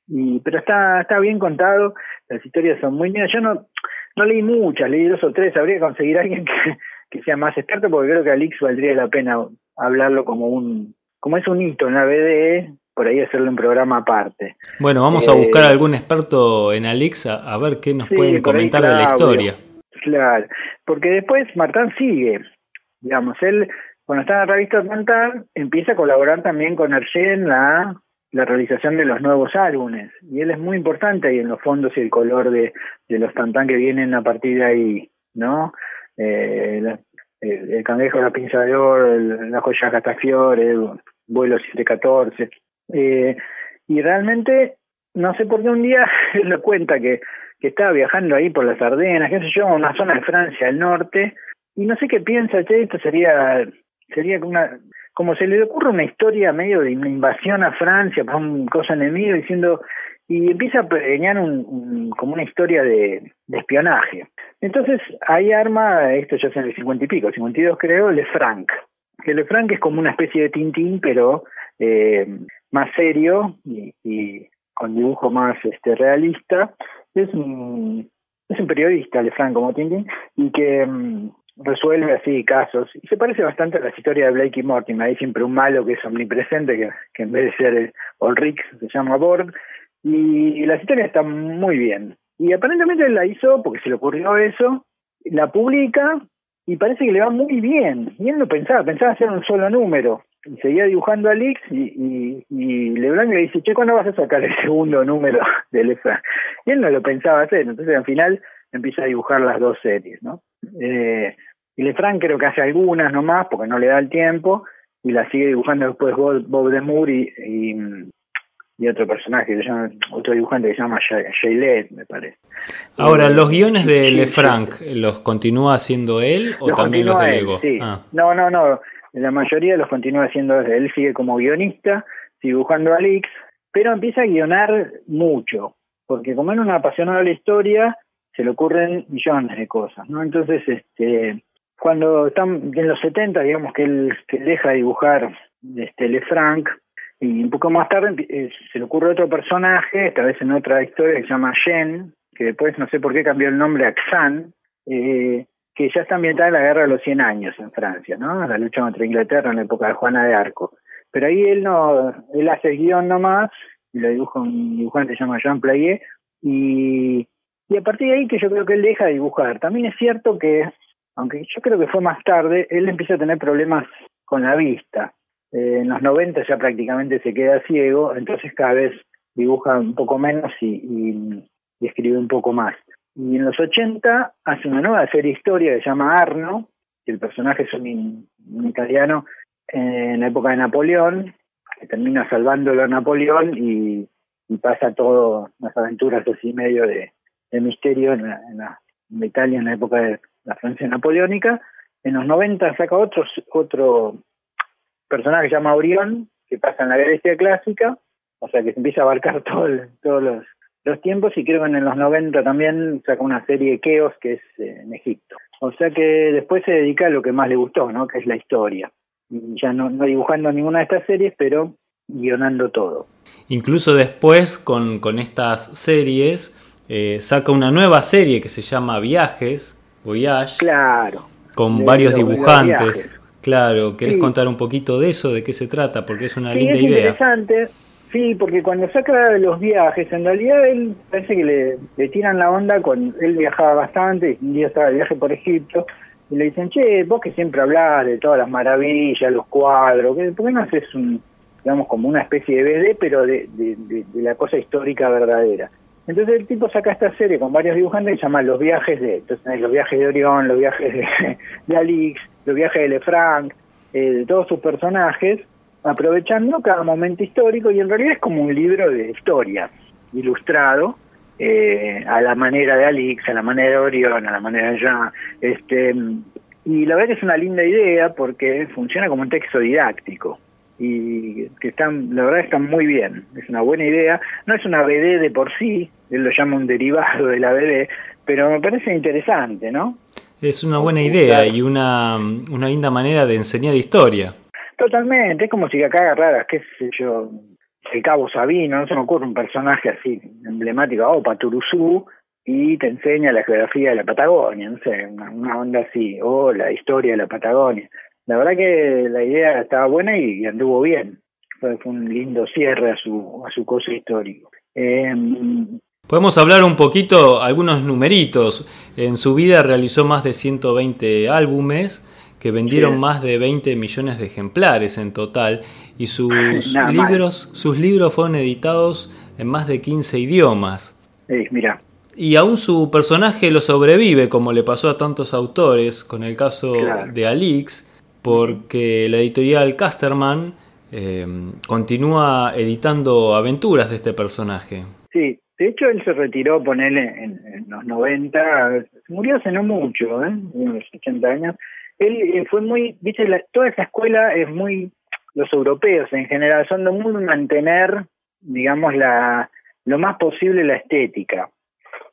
S3: Y, pero está, está bien contado, las historias son muy bien. Yo no, no leí muchas, leí dos o tres, habría que conseguir a alguien <laughs> que, que sea más experto, porque creo que Alix valdría la pena hablarlo como un, como es un hito en la BDE, por ahí hacerle un programa aparte.
S1: Bueno, vamos a buscar eh, algún experto en Alix a, ver qué nos pueden comentar de la historia.
S3: Claro, porque después Martán sigue, digamos, él cuando está en la revista Tantar empieza a colaborar también con Hergé en la, la realización de los nuevos álbumes, y él es muy importante ahí en los fondos y el color de, de los Tantán que vienen a partir de ahí, ¿no? eh, el, el, cangrejo la pinza de oro, la joya Catafiore, el vuelo 714. Eh, y realmente, no sé por qué un día <laughs> él lo cuenta que, que estaba viajando ahí por las Ardenas, qué sé yo, una zona de Francia del norte, y no sé qué piensa, che, esto sería, sería una, como se le ocurre una historia medio de una invasión a Francia por un cosa enemigo, diciendo, y empieza a peñar un, como una historia de, espionaje. Entonces ahí arma, esto ya es en el cincuenta y pico, 52 creo, Le Franc. Que Le Franc es como una especie de Tintín, pero eh, más serio y, con dibujo más este realista. Es un, es un periodista, Le Franc, como Tintín, y que mm, resuelve así casos. Y se parece bastante a la historia de Blake y Mortimer. Hay siempre un malo que es omnipresente, que, en vez de ser el Ulrich se llama Borg y la historia está muy bien. Y aparentemente él la hizo porque se le ocurrió eso, la publica y parece que le va muy bien. Y él no pensaba, pensaba hacer un solo número. Y seguía dibujando a Lix y, y, y Leblanc le dice, che, ¿cuándo vas a sacar el segundo número <laughs> de Lefranc? Y él no lo pensaba hacer, entonces al final empieza a dibujar las dos series, ¿no? Eh, y Lefranc creo que hace algunas nomás porque no le da el tiempo y la sigue dibujando después Bob, Bob de Moore y otro personaje, que se llama, otro dibujante que se llama Jaylet, me parece.
S1: Ahora, ¿los guiones de Lefranc los continúa haciendo él o también los de Lego?
S3: Ah. No, no, no. La mayoría los continúa haciendo él. Él sigue como guionista, dibujando a Lix, pero empieza a guionar mucho, porque como era un apasionado de la historia, se le ocurren millones de cosas, ¿no? Entonces, este, cuando están en los 70, digamos que él, que deja de dibujar este, Lefranc, y un poco más tarde eh, se le ocurre otro personaje, esta vez en otra historia que se llama Jen, que después no sé por qué cambió el nombre a Xan, eh, que ya está ambientada en la guerra de los 100 años en Francia, ¿no? La lucha contra Inglaterra en la época de Juana de Arco. Pero ahí él no, él hace guion nomás, y lo dibuja un dibujante que se llama Jean Playet, y, y a partir de ahí que yo creo que él deja de dibujar. También es cierto que, aunque yo creo que fue más tarde, él empieza a tener problemas con la vista. Eh, en los 90 ya prácticamente se queda ciego, entonces cada vez dibuja un poco menos y, escribe un poco más. Y en los 80 hace una nueva serie historia que se llama Arno, que el personaje es un, italiano en la época de Napoleón, que termina salvándolo a Napoleón y, pasa todo las aventuras así medio de, misterio en, Italia en la época de la Francia napoleónica. En los 90 saca otro, otro personaje que se llama Orión, que pasa en la Grecia clásica, o sea que se empieza a abarcar <laughs> todo todos los, los, tiempos y creo que en los 90 también saca una serie de Keos que es eh, en Egipto. O sea que después se dedica a lo que más le gustó, ¿no? que es la historia. Ya no, no dibujando ninguna de estas series, pero guionando todo.
S1: Incluso después con, con estas series eh, saca una nueva serie que se llama Viajes, Voyage.
S3: Claro.
S1: Con varios dibujantes. Claro, ¿querés contar un poquito de eso? ¿De qué se trata? Porque es una linda
S3: es
S1: idea.
S3: interesante. Sí, porque cuando saca los viajes, en realidad él parece que le, le tiran la onda con. Él viajaba bastante, un día estaba de viaje por Egipto, y le dicen, che, vos que siempre hablas de todas las maravillas, los cuadros, ¿por qué no haces un, digamos, como una especie de BD, pero de, de, de, la cosa histórica verdadera? Entonces el tipo saca esta serie con varios dibujantes que se llama Los viajes de, entonces los viajes de Orión, los viajes de, <laughs> de Alix, los viajes de Lefranc, eh, de todos sus personajes, aprovechando cada momento histórico y en realidad es como un libro de historia ilustrado eh, a la manera de Alix, a la manera de Orión, a la manera de Jean, este y la verdad es una linda idea porque funciona como un texto didáctico y que están, la verdad están muy bien, es una buena idea, no es una BD de por sí, él lo llama un derivado de la BD, pero me parece interesante, ¿no?
S1: Es una buena idea y una, una linda manera de enseñar historia.
S3: Totalmente, es como si acá agarraras, qué sé yo, el Cabo Sabino, no se me ocurre un personaje así emblemático, o oh, Paturuzú, y te enseña la geografía de la Patagonia, no sé, una, onda así, o la historia de la Patagonia. La verdad que la idea estaba buena y, anduvo bien. Fue, un lindo cierre a su, a su coso histórico. Eh,
S1: Podemos hablar un poquito, algunos numeritos. En su vida realizó más de 120 álbumes que vendieron más de 20 millones de ejemplares en total y sus <laughs> libros sus libros fueron editados en más de 15 idiomas.
S3: mira.
S1: Y aún su personaje lo sobrevive, como le pasó a tantos autores, con el caso de Alix, porque la editorial Casterman eh, continúa editando aventuras de este personaje.
S3: Sí, de hecho él se retiró, ponerle en, los 90, murió hace no mucho, ¿eh? unos 80 años, él eh, fue muy, viste, toda esa escuela es muy, los europeos en general son de muy mantener, digamos, la lo más posible la estética.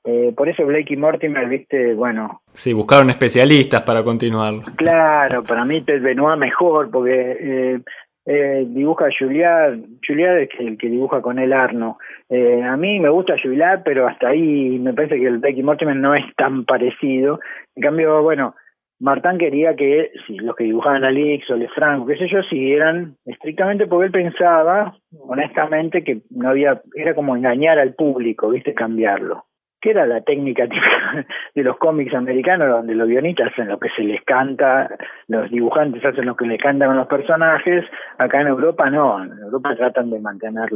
S3: Eh, por eso Blake y Mortimer, viste, bueno.
S1: Sí, buscaron especialistas para continuarlo.
S3: Claro, para mí Ted Benoit mejor, porque eh, eh, dibuja Juliard, Juliard es el que dibuja con el Arno. Eh, a mí me gusta Juliard, pero hasta ahí me parece que el Blake y Mortimer no es tan parecido. En cambio, bueno, Martán quería que si los que dibujaban a Lix o Lefranco, qué sé yo, siguieran estrictamente porque él pensaba, honestamente, que no había, era como engañar al público, viste, cambiarlo. Era la técnica típica <laughs> de los cómics americanos, donde los guionistas hacen lo que se les canta, los dibujantes hacen lo que les cantan a los personajes, acá en Europa no, en Europa tratan de mantener.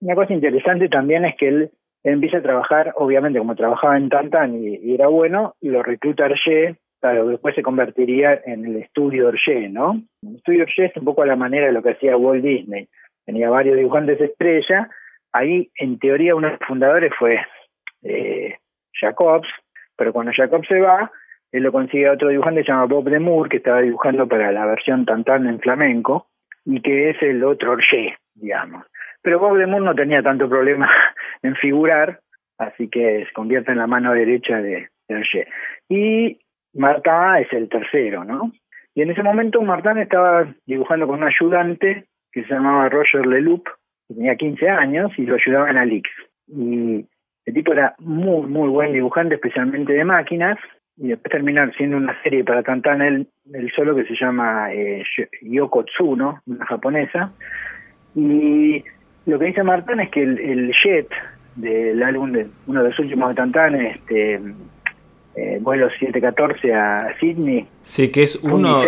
S3: Una cosa interesante también es que él, empieza a trabajar, obviamente como trabajaba en Tantan y, era bueno, lo recluta Arché Claro, después se convertiría en el estudio Orgé, ¿no? El estudio Orgé es un poco a la manera de lo que hacía Walt Disney. Tenía varios dibujantes estrella. Ahí, en teoría, uno de los fundadores fue eh, Jacobs, pero cuando Jacobs se va, él lo consigue a otro dibujante que se llama Bob de Moore, que estaba dibujando para la versión Tantan en flamenco, y que es el otro Orgé, digamos. Pero Bob de Moore no tenía tanto problema <laughs> en figurar, así que se convierte en la mano derecha de, de. Y Marta es el tercero, ¿no? Y en ese momento Martin estaba dibujando con un ayudante que se llamaba Roger Leloup, que tenía 15 años y lo ayudaba en Alix. Y el tipo era muy, muy buen dibujante, especialmente de máquinas, y después terminar siendo una serie para cantar él, él solo que se llama eh, Yoko Tsuno, una japonesa. Y lo que dice Martin es que el, el Jet del álbum de uno de los últimos de Tantan, este eh, vuelo 714 a Sydney.
S1: Sí, que es uno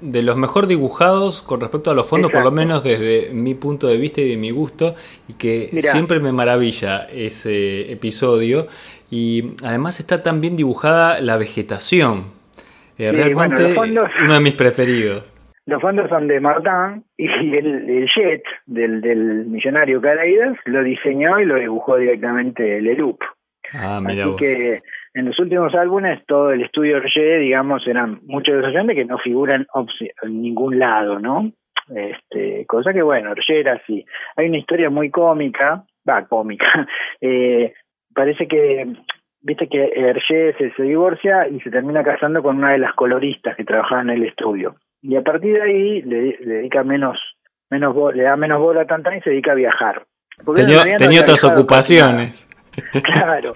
S1: de los mejor dibujados con respecto a los fondos, por lo menos desde mi punto de vista y de mi gusto, y que siempre me maravilla ese episodio. Y además está tan bien dibujada la vegetación. Eh, realmente uno de mis preferidos.
S3: Los fondos son de Martin y el, jet del, del millonario Calaidas lo diseñó y lo dibujó directamente Leloup.
S1: Ah, mira
S3: Así que en los últimos álbumes todo el estudio Hergé, digamos, eran muchos de esos oyentes que no figuran en ningún lado, ¿no? Este, cosa que bueno, Hergé era así. Hay una historia muy cómica, va, cómica, <laughs> eh, parece que viste que Hergé se, se, divorcia y se termina casando con una de las coloristas que trabajaba en el estudio. Y a partir de ahí le, dedica menos, menos le da menos bola a Tantán y se dedica a viajar.
S1: tenía, otras ocupaciones. <laughs>
S3: Claro.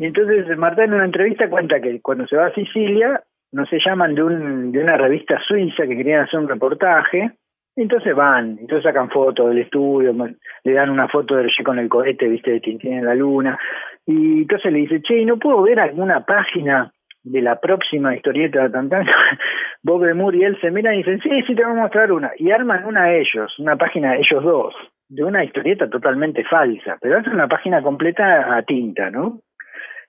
S3: Y entonces Marta en una entrevista cuenta que cuando se va a Sicilia, no se llaman de, un, de una revista suiza que querían hacer un reportaje, y entonces van, entonces sacan fotos del estudio, le dan una foto del con el cohete, viste, de Tintín en la luna, y entonces le dice, che, ¿no puedo ver alguna página de la próxima historieta de Tantan? <laughs> Bob de Moore y él se miran y dicen, sí, sí, te voy a mostrar una, y arman una de ellos, una página de ellos dos, de una historieta totalmente falsa, pero es una página completa a tinta, ¿no?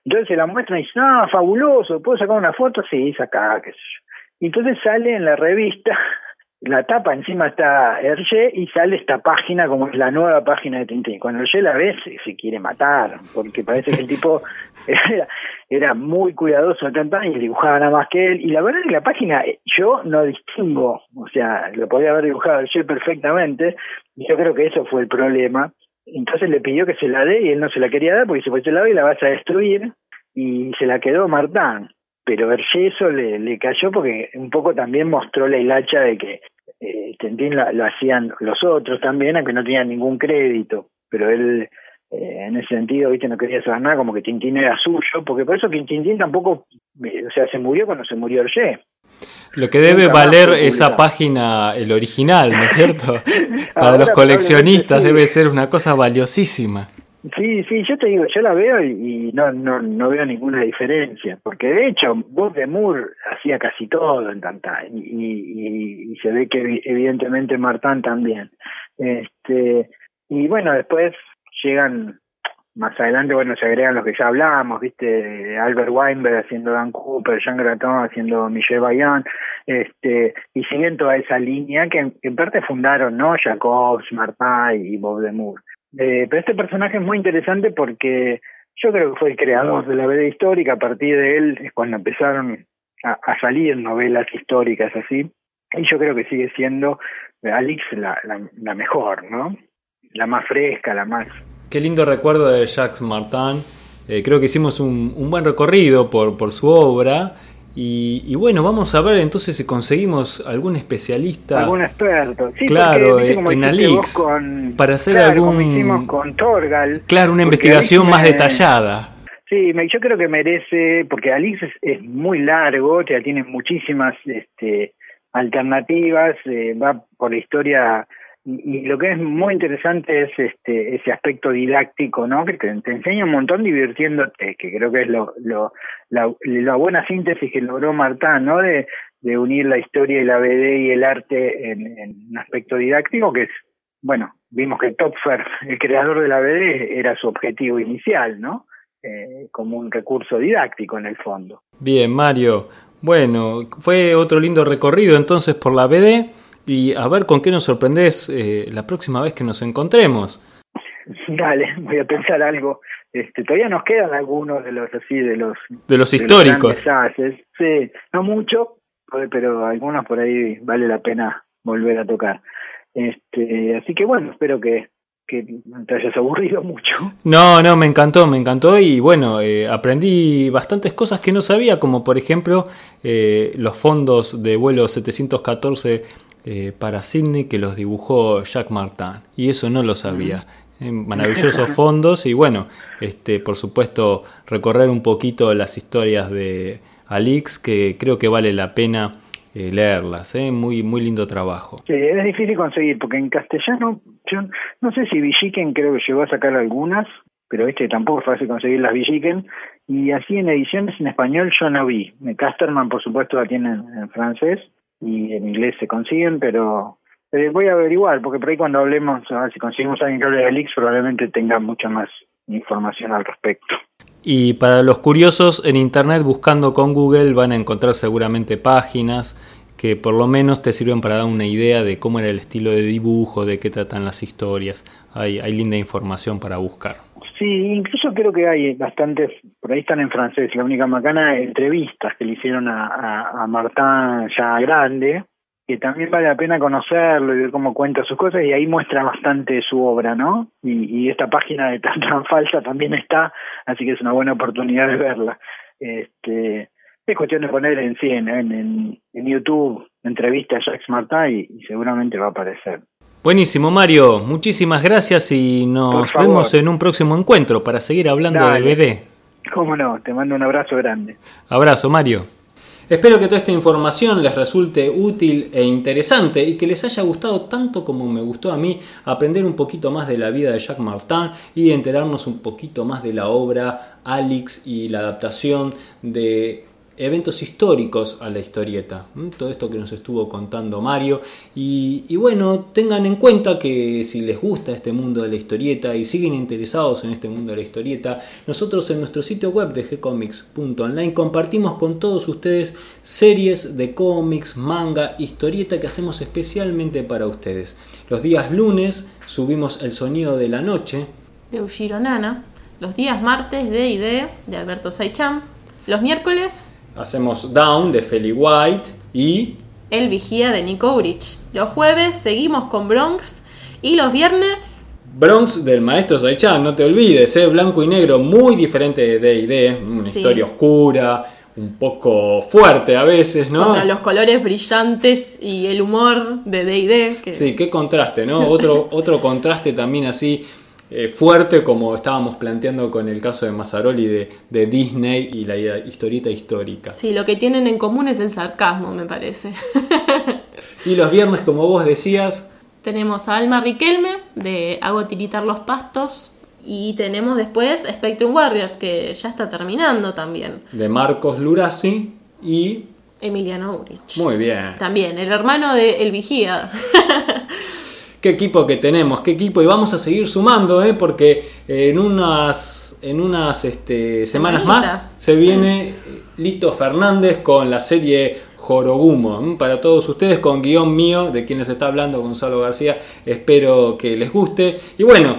S3: Entonces se la muestran y dicen, ah, fabuloso, ¿puedo sacar una foto? Sí, saca, qué sé yo. Entonces sale en la revista <laughs> la tapa encima está Hergé y sale esta página como es la nueva página de Tintín. Cuando Hergé la ve se, quiere matar, porque parece que el tipo <laughs> era, muy cuidadoso de y dibujaba nada más que él. Y la verdad es que la página yo no distingo, o sea, lo podía haber dibujado Hergé perfectamente, y yo creo que eso fue el problema. Entonces le pidió que se la dé y él no se la quería dar porque dice, pues te la doy la vas a destruir. Y se la quedó Martán pero Hergé le, le cayó porque un poco también mostró la hilacha de que eh, Tintín lo, hacían los otros también, aunque no tenían ningún crédito, pero él eh, en ese sentido, viste, no quería saber nada, como que Tintín era suyo, porque por eso que Tintín tampoco, eh, o sea, se murió cuando se murió Hergé.
S1: Lo que debe valer esa página, el original, ¿no es cierto? <laughs> Para los coleccionistas debe ser una cosa valiosísima.
S3: Sí, sí, yo te digo, yo la veo y, no, no, no veo ninguna diferencia, porque de hecho Bob de Moore hacía casi todo en Tantán y, y, y, se ve que evidentemente Martán también. Este, y bueno, después llegan más adelante, bueno, se agregan los que ya hablamos, viste, Albert Weinberg haciendo Dan Cooper, Jean Graton haciendo Michel Bayan, este, y siguen toda esa línea que en, parte fundaron, ¿no? Jacobs, Martin y Bob de Moore. Eh, pero este personaje es muy interesante porque yo creo que fue el creador de la BD histórica, a partir de él es cuando empezaron a, salir novelas históricas así, y yo creo que sigue siendo Alix la, la, mejor, ¿no? La más fresca, la más...
S1: Qué lindo recuerdo de Jacques Martin. Eh, creo que hicimos un, un, buen recorrido por, por su obra y, bueno, vamos a ver entonces si conseguimos algún especialista.
S3: Algún experto.
S1: claro, en Alix. para hacer algún.
S3: con Torgal.
S1: Claro, una investigación más detallada.
S3: Sí, yo creo que merece, porque Alix es, muy largo, ya tiene muchísimas este, alternativas, eh, va por la historia y, lo que es muy interesante es este ese aspecto didáctico, ¿no? Que te, enseña un montón divirtiéndote, que creo que es lo, lo la, la buena síntesis que logró Martán, ¿no? De, de unir la historia y la BD y el arte en, en un aspecto didáctico que es, bueno, vimos que Topfer, el creador de la BD, era su objetivo inicial, ¿no? Eh, como un recurso didáctico en el fondo.
S1: Bien, Mario. Bueno, fue otro lindo recorrido entonces por la BD y a ver con qué nos sorprendes eh, la próxima vez que nos encontremos.
S3: Dale, voy a pensar algo. Este, todavía nos quedan algunos de los así de los
S1: de los históricos.
S3: sí, no mucho, pero algunos por ahí vale la pena volver a tocar. Este, así que bueno, espero que que te hayas aburrido mucho.
S1: No, no, me encantó, me encantó y bueno, eh, aprendí bastantes cosas que no sabía, como por ejemplo eh, los fondos de vuelo 714 eh, para Sydney que los dibujó Jacques Martin y eso no lo sabía. Eh, maravillosos <laughs> fondos y bueno, este, por supuesto recorrer un poquito las historias de Alix que creo que vale la pena eh, leerlas, ¿eh? muy muy lindo trabajo.
S3: Sí, es difícil conseguir porque en castellano yo no sé si Villiquen creo que llegó a sacar algunas, pero este tampoco es fácil conseguir las Villiquen y así en ediciones en español yo no vi. Casterman por supuesto la tiene en francés y en inglés se consiguen, pero eh, voy a averiguar, porque por ahí cuando hablemos, a ver si conseguimos alguien que hable de Alix, probablemente tenga mucha más información al respecto.
S1: Y para los curiosos, en Internet buscando con Google van a encontrar seguramente páginas que por lo menos te sirven para dar una idea de cómo era el estilo de dibujo, de qué tratan las historias. Hay, hay linda información para buscar.
S3: Sí, incluso creo que hay bastantes, por ahí están en francés, la única macana, entrevistas que le hicieron a, a, ya grande, que también vale la pena conocerlo y ver cómo cuenta sus cosas y ahí muestra bastante su obra, ¿no? Y, esta página de tan tan falsa también está, así que es una buena oportunidad de verla. Este, es cuestión de poner en sí, en, en, en YouTube, entrevista a Jacques Martin y seguramente va a aparecer.
S1: Buenísimo, Mario. Muchísimas gracias y nos vemos en un próximo encuentro para seguir hablando
S3: Dale.
S1: de BD.
S3: Cómo no, te mando un abrazo grande.
S1: Abrazo, Mario. Espero que toda esta información les resulte útil e interesante y que les haya gustado tanto como me gustó a mí aprender un poquito más de la vida de Jacques Martin y enterarnos un poquito más de la obra Alix y la adaptación de eventos históricos a la historieta. Todo esto que nos estuvo contando Mario. Y, bueno, tengan en cuenta que si les gusta este mundo de la historieta y siguen interesados en este mundo de la historieta, nosotros en nuestro sitio web de gcomics.online compartimos con todos ustedes series de cómics, manga, historieta que hacemos especialmente para ustedes. Los días lunes subimos El Sonido de la Noche,
S2: De Ushiro Nana. Los días martes de ID de Alberto Saicham. Los miércoles
S1: hacemos Down de Feli White y
S2: El Vigía de Nico Urich. Los jueves seguimos con Bronx. Y los viernes
S1: Bronx del maestro Saichan, no te olvides, ¿eh? blanco y negro, muy diferente de D&D, una
S2: Sí.
S1: historia oscura, un poco fuerte a veces, ¿no?
S2: contra los colores brillantes y el humor de D&D. que-
S1: Sí, qué contraste, ¿no? Otro, otro contraste también así eh, fuerte como estábamos planteando con el caso de Mazzaroli de, de Disney y la historieta histórica.
S2: Sí, lo que tienen en común es el sarcasmo, me parece. <laughs>
S1: Y los viernes, como vos decías,
S2: tenemos a Alma Riquelme de Hago tiritar los pastos. Y tenemos después Spectrum Warriors, que ya está terminando también.
S1: de Marcos Lurasi y...
S2: Emiliano Urich.
S1: Muy bien.
S2: También, el hermano de El Vigía. <laughs>
S1: Qué equipo que tenemos, qué equipo. Y vamos a seguir sumando, ¿eh? porque en unas, en unas este, semanas más se viene Lito Fernández con la serie Jorogumo. Para todos ustedes, con guion mío, de quien les está hablando, Gonzalo García. Espero que les guste. Y bueno.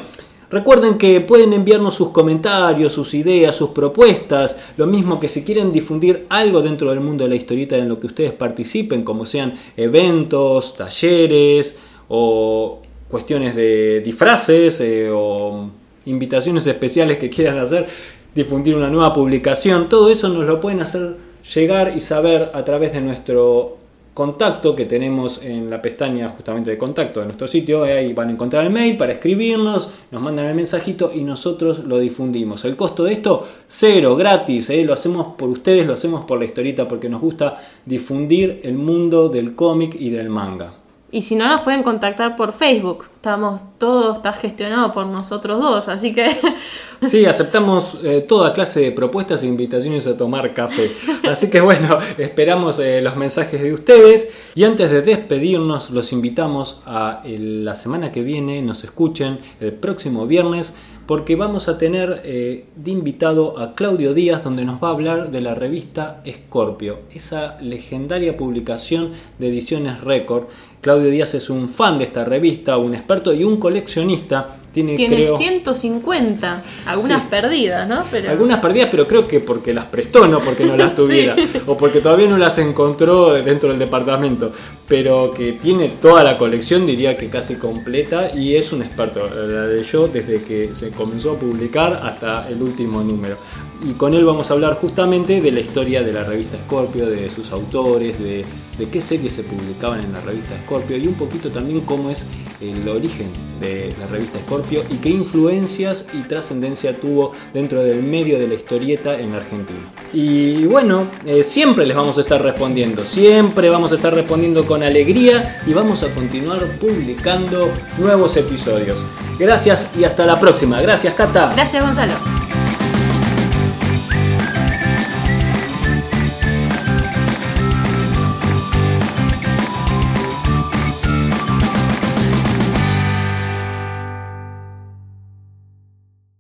S1: Recuerden que pueden enviarnos sus comentarios, sus ideas, sus propuestas, lo mismo que si quieren difundir algo dentro del mundo de la historieta en lo que ustedes participen, como sean eventos, talleres o cuestiones de disfraces eh, o invitaciones especiales que quieran hacer, difundir una nueva publicación, todo eso nos lo pueden hacer llegar y saber a través de nuestro contacto que tenemos en la pestaña justamente de contacto de nuestro sitio. eh, Ahí van a encontrar el mail para escribirnos, nos mandan el mensajito y nosotros lo difundimos. El costo de esto, cero, gratis. eh, Lo hacemos por ustedes, lo hacemos por la historieta porque nos gusta difundir el mundo del cómic y del manga.
S2: Y si no, nos pueden contactar por Facebook. Estamos, todo está gestionado por nosotros dos, así que <laughs>
S1: Sí, aceptamos eh, toda clase de propuestas e invitaciones a tomar café. Así que bueno, <laughs> esperamos eh, los mensajes de ustedes. Y antes de despedirnos, los invitamos a el- la semana que viene, nos escuchen el próximo viernes, porque vamos a tener eh, de invitado a Claudio Díaz, donde nos va a hablar de la revista Scorpio, esa legendaria publicación de ediciones récord. Claudio Díaz es un fan de esta revista, un experto y un coleccionista. Tiene,
S2: tiene
S1: creo,
S2: 150, algunas
S1: Sí.
S2: perdidas, ¿no? Pero
S1: algunas perdidas, pero creo que porque las prestó, no porque no las <laughs>
S2: Sí.
S1: tuviera. O porque todavía no las encontró dentro del departamento. Pero que tiene toda la colección, diría que casi completa. Y es un experto. La leyó desde que se comenzó a publicar hasta el último número. Y con él vamos a hablar justamente de la historia de la revista Scorpio, de sus autores, de, qué series se publicaban en la revista Scorpio. Y un poquito también cómo es el origen de la revista Scorpio y qué influencias y trascendencia tuvo dentro del medio de la historieta en la Argentina. Y bueno, eh, siempre les vamos a estar respondiendo, siempre vamos a estar respondiendo con alegría y vamos a continuar publicando nuevos episodios. Gracias y hasta la próxima. Gracias, Cata.
S2: gracias Gonzalo.